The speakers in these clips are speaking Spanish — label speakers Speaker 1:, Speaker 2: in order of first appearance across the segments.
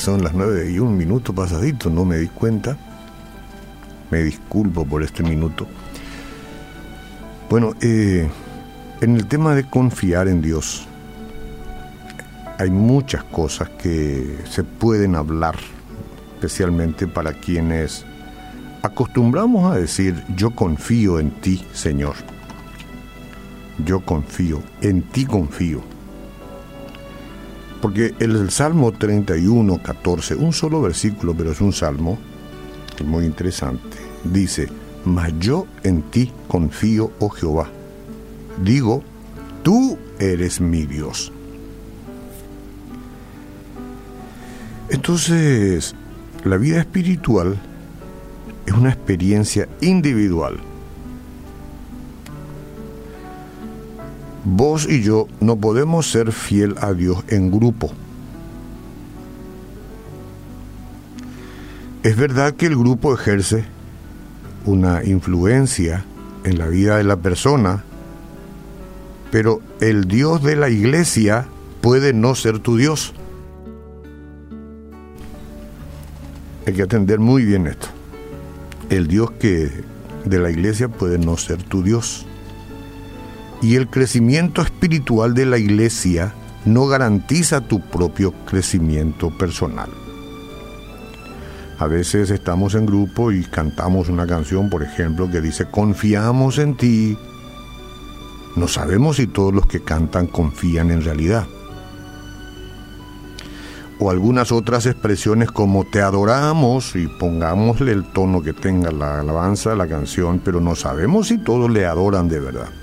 Speaker 1: son las nueve y un minuto pasadito, no me di cuenta. Me disculpo por este minuto. Bueno, eh, en el tema de confiar en Dios, hay muchas cosas que se pueden hablar, especialmente para quienes acostumbramos a decir, yo confío en ti, Señor. Yo confío, en ti confío. Porque el Salmo 31, 14, un solo versículo, pero es un salmo, muy interesante, dice, mas yo en ti confío, oh Jehová. Digo, tú eres mi Dios. Entonces, la vida espiritual es una experiencia individual. Vos y yo no podemos ser fiel a Dios en grupo. Es verdad que el grupo ejerce una influencia en la vida de la persona, pero el Dios de la iglesia puede no ser tu Dios. Hay que atender muy bien esto. El Dios que de la iglesia puede no ser tu Dios. Y el crecimiento espiritual de la iglesia no garantiza tu propio crecimiento personal. A veces estamos en grupo y cantamos una canción, por ejemplo, que dice, confiamos en ti. No sabemos si todos los que cantan confían en realidad o algunas otras expresiones como te adoramos y pongámosle el tono que tenga la alabanza, la canción, pero no sabemos si todos le adoran de verdad.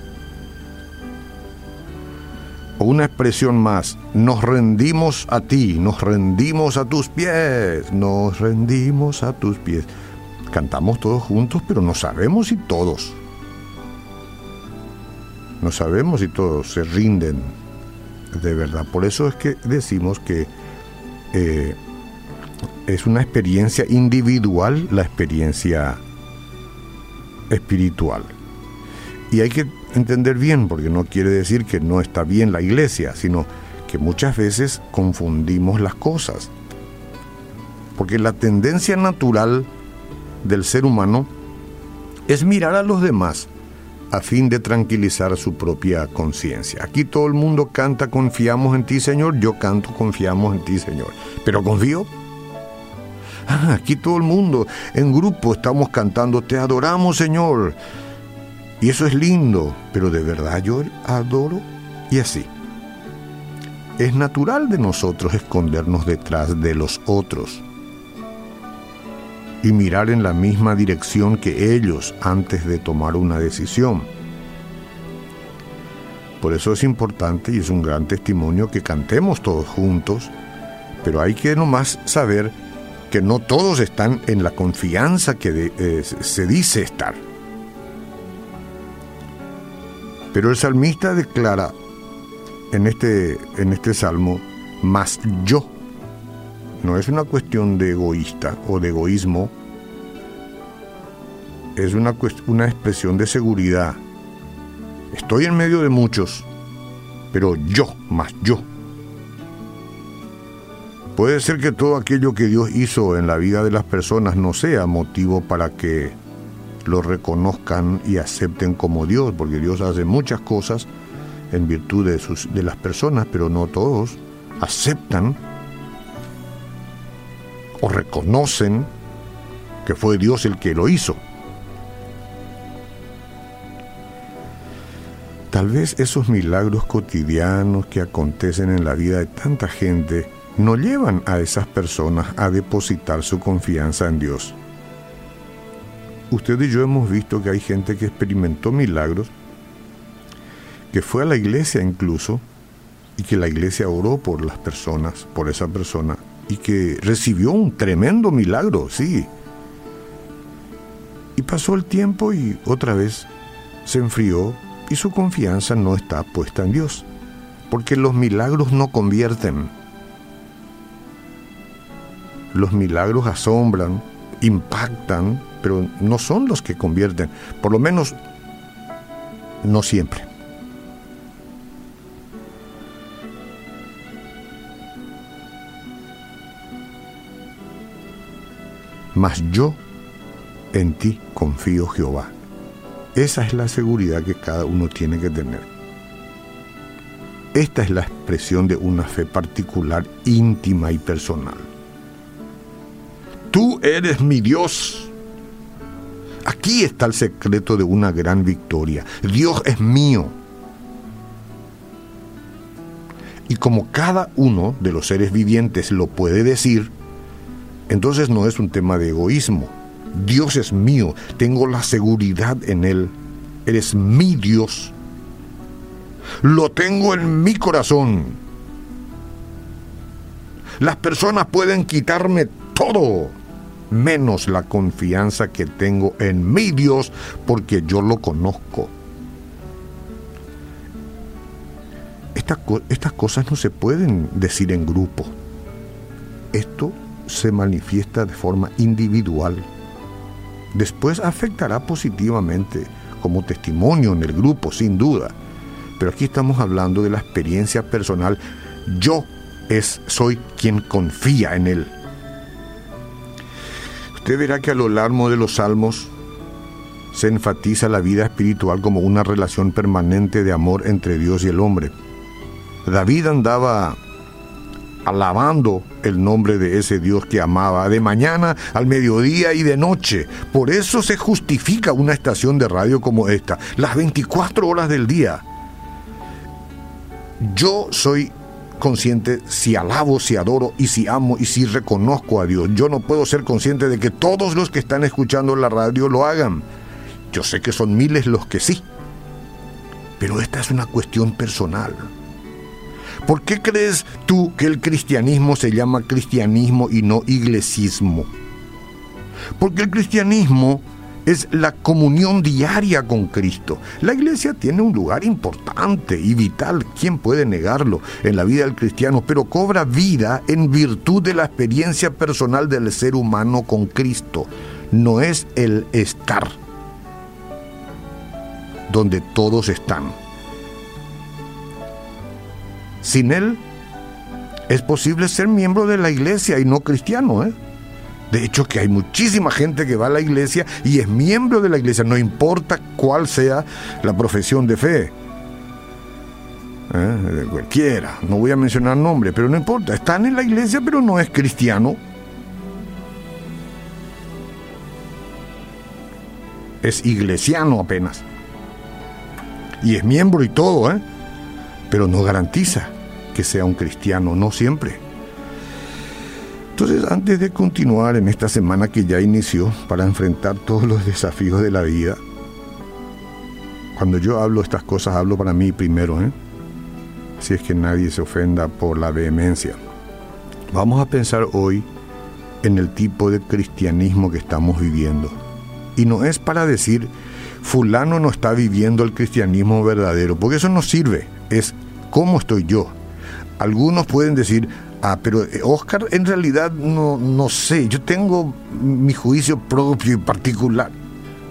Speaker 1: Una expresión más, nos rendimos a ti, nos rendimos a tus pies, nos rendimos a tus pies. Cantamos todos juntos, pero no sabemos si todos. No sabemos si todos se rinden de verdad. Por eso es que decimos que eh, es una experiencia individual la experiencia espiritual. Y hay que entender bien, porque no quiere decir que no está bien la iglesia, sino que muchas veces confundimos las cosas. Porque la tendencia natural del ser humano es mirar a los demás a fin de tranquilizar su propia conciencia. Aquí todo el mundo canta confiamos en ti Señor, yo canto confiamos en ti Señor. Pero confío. Ah, aquí todo el mundo en grupo estamos cantando te adoramos Señor. Y eso es lindo, pero de verdad yo adoro y así. Es natural de nosotros escondernos detrás de los otros y mirar en la misma dirección que ellos antes de tomar una decisión. Por eso es importante y es un gran testimonio que cantemos todos juntos, pero hay que nomás saber que no todos están en la confianza que eh, se dice estar. Pero el salmista declara en este, en este salmo, más yo no es una cuestión de egoísta o de egoísmo, es una, una expresión de seguridad. Estoy en medio de muchos, pero yo, más yo. Puede ser que todo aquello que Dios hizo en la vida de las personas no sea motivo para que lo reconozcan y acepten como Dios, porque Dios hace muchas cosas en virtud de, sus, de las personas, pero no todos aceptan o reconocen que fue Dios el que lo hizo. Tal vez esos milagros cotidianos que acontecen en la vida de tanta gente no llevan a esas personas a depositar su confianza en Dios. Usted y yo hemos visto que hay gente que experimentó milagros, que fue a la iglesia incluso, y que la iglesia oró por las personas, por esa persona, y que recibió un tremendo milagro, sí. Y pasó el tiempo y otra vez se enfrió y su confianza no está puesta en Dios, porque los milagros no convierten. Los milagros asombran, impactan, pero no son los que convierten, por lo menos no siempre. mas yo en ti confío Jehová. Esa es la seguridad que cada uno tiene que tener. Esta es la expresión de una fe particular, íntima y personal. Tú eres mi Dios. Aquí está el secreto de una gran victoria. Dios es mío. Y como cada uno de los seres vivientes lo puede decir, entonces no es un tema de egoísmo. Dios es mío, tengo la seguridad en Él. Eres mi Dios. Lo tengo en mi corazón. Las personas pueden quitarme todo, menos la confianza que tengo en mi Dios, porque yo lo conozco. Estas, estas cosas no se pueden decir en grupo. Esto se manifiesta de forma individual. Después afectará positivamente como testimonio en el grupo, sin duda. Pero aquí estamos hablando de la experiencia personal. Yo es, soy quien confía en Él. Usted verá que a lo largo de los salmos se enfatiza la vida espiritual como una relación permanente de amor entre Dios y el hombre. David andaba alabando el nombre de ese Dios que amaba, de mañana al mediodía y de noche. Por eso se justifica una estación de radio como esta, las 24 horas del día. Yo soy consciente si alabo, si adoro y si amo y si reconozco a Dios. Yo no puedo ser consciente de que todos los que están escuchando la radio lo hagan. Yo sé que son miles los que sí. Pero esta es una cuestión personal. ¿Por qué crees tú que el cristianismo se llama cristianismo y no iglesismo? Porque el cristianismo es la comunión diaria con Cristo. La iglesia tiene un lugar importante y vital, ¿quién puede negarlo?, en la vida del cristiano, pero cobra vida en virtud de la experiencia personal del ser humano con Cristo. No es el estar donde todos están. Sin Él es posible ser miembro de la iglesia y no cristiano. ¿eh? De hecho, que hay muchísima gente que va a la iglesia y es miembro de la iglesia, no importa cuál sea la profesión de fe. ¿Eh? Cualquiera, no voy a mencionar nombre, pero no importa, están en la iglesia pero no es cristiano. Es iglesiano apenas. Y es miembro y todo, ¿eh? pero no garantiza que sea un cristiano, no siempre. Entonces, antes de continuar en esta semana que ya inició para enfrentar todos los desafíos de la vida, cuando yo hablo estas cosas, hablo para mí primero, ¿eh? si es que nadie se ofenda por la vehemencia. Vamos a pensar hoy en el tipo de cristianismo que estamos viviendo. Y no es para decir, fulano no está viviendo el cristianismo verdadero, porque eso no sirve, es cómo estoy yo, algunos pueden decir, ah, pero eh, Oscar en realidad no, no sé, yo tengo mi juicio propio y particular.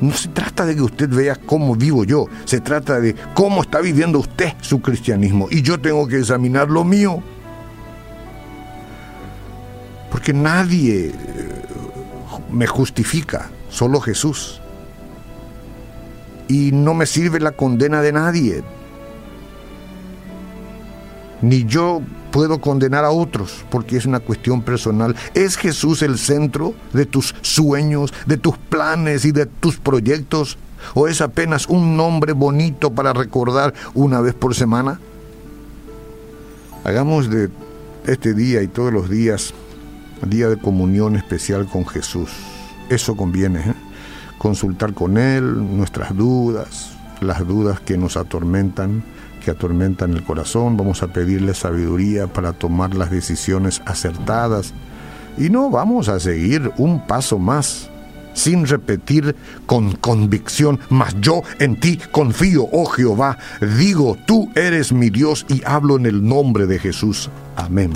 Speaker 1: No se trata de que usted vea cómo vivo yo, se trata de cómo está viviendo usted su cristianismo y yo tengo que examinar lo mío. Porque nadie eh, me justifica, solo Jesús. Y no me sirve la condena de nadie, ni yo puedo condenar a otros porque es una cuestión personal. ¿Es Jesús el centro de tus sueños, de tus planes y de tus proyectos? ¿O es apenas un nombre bonito para recordar una vez por semana? Hagamos de este día y todos los días día de comunión especial con Jesús. Eso conviene, ¿eh? consultar con Él nuestras dudas, las dudas que nos atormentan que atormentan el corazón, vamos a pedirle sabiduría para tomar las decisiones acertadas y no vamos a seguir un paso más sin repetir con convicción, mas yo en ti confío, oh Jehová, digo, tú eres mi Dios y hablo en el nombre de Jesús. Amén.